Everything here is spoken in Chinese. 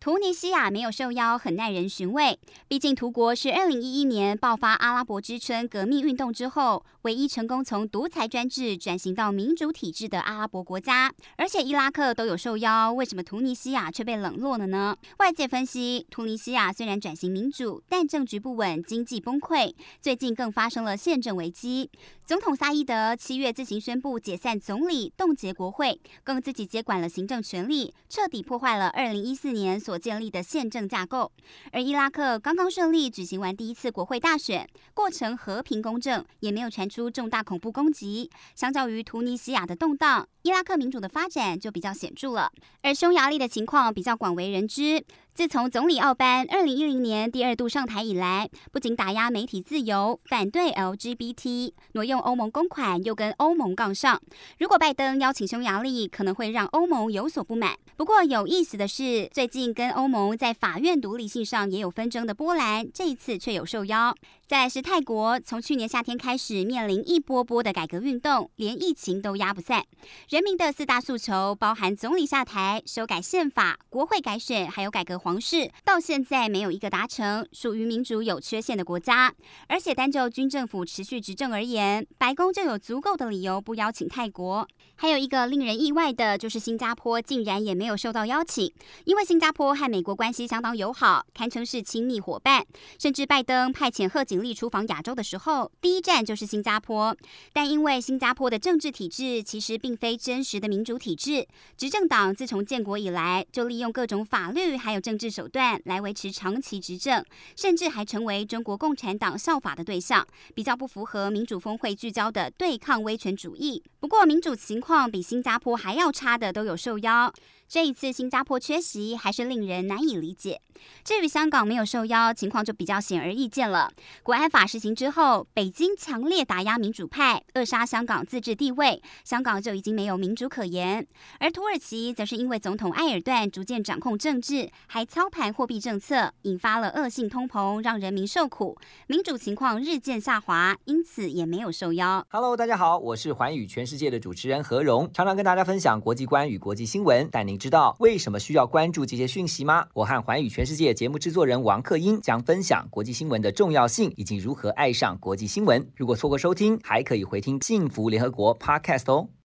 突尼西亚没有受邀，很耐人寻味。毕竟，图国是二零一一年爆发阿拉伯之春革命运动之后，唯一成功从独裁专制转型到民主体制的阿拉伯国家。而且，伊拉克都有受邀，为什么突尼西亚却被冷落了呢？外界分析，突尼西亚虽然转型民主，但政局不稳，经济崩溃，最近更发生了宪政危机。总统萨伊德七月自行宣布解散总理，冻结国会，更自己接管了行政权力，彻底破坏了二零一四年所建立的宪政架构，而伊拉克刚刚顺利举行完第一次国会大选，过程和平公正，也没有传出重大恐怖攻击。相较于突尼西亚的动荡，伊拉克民主的发展就比较显著了。而匈牙利的情况比较广为人知。自从总理奥班二零一零年第二度上台以来，不仅打压媒体自由，反对 LGBT，挪用欧盟公款，又跟欧盟杠上。如果拜登邀请匈牙利，可能会让欧盟有所不满。不过有意思的是，最近跟欧盟在法院独立性上也有纷争的波兰，这一次却有受邀。再来是泰国，从去年夏天开始面临一波波的改革运动，连疫情都压不散。人民的四大诉求包含总理下台、修改宪法、国会改选，还有改革皇室，到现在没有一个达成，属于民主有缺陷的国家。而且单就军政府持续执政而言，白宫就有足够的理由不邀请泰国。还有一个令人意外的就是新加坡竟然也没有受到邀请，因为新加坡和美国关系相当友好，堪称是亲密伙伴，甚至拜登派遣贺锦丽出访亚洲的时候，第一站就是新加坡。但因为新加坡的政治体制其实并非真实的民主体制，执政党自从建国以来就利用各种法律还有政政治手段来维持长期执政，甚至还成为中国共产党效法的对象，比较不符合民主峰会聚焦的对抗威权主义。不过民主情况比新加坡还要差的都有受邀。这一次新加坡缺席还是令人难以理解。至于香港没有受邀，情况就比较显而易见了。国安法实行之后，北京强烈打压民主派，扼杀香港自治地位，香港就已经没有民主可言。而土耳其则是因为总统埃尔段逐渐掌控政治，还操盘货币政策，引发了恶性通膨，让人民受苦，民主情况日渐下滑，因此也没有受邀。Hello，大家好，我是寰宇全世界的主持人何荣，常常跟大家分享国际观与国际新闻，但您知道为什么需要关注这些讯息吗？我和寰宇全世界节目制作人王克英将分享国际新闻的重要性以及如何爱上国际新闻。如果错过收听，还可以回听《幸福联合国》Podcast 哦。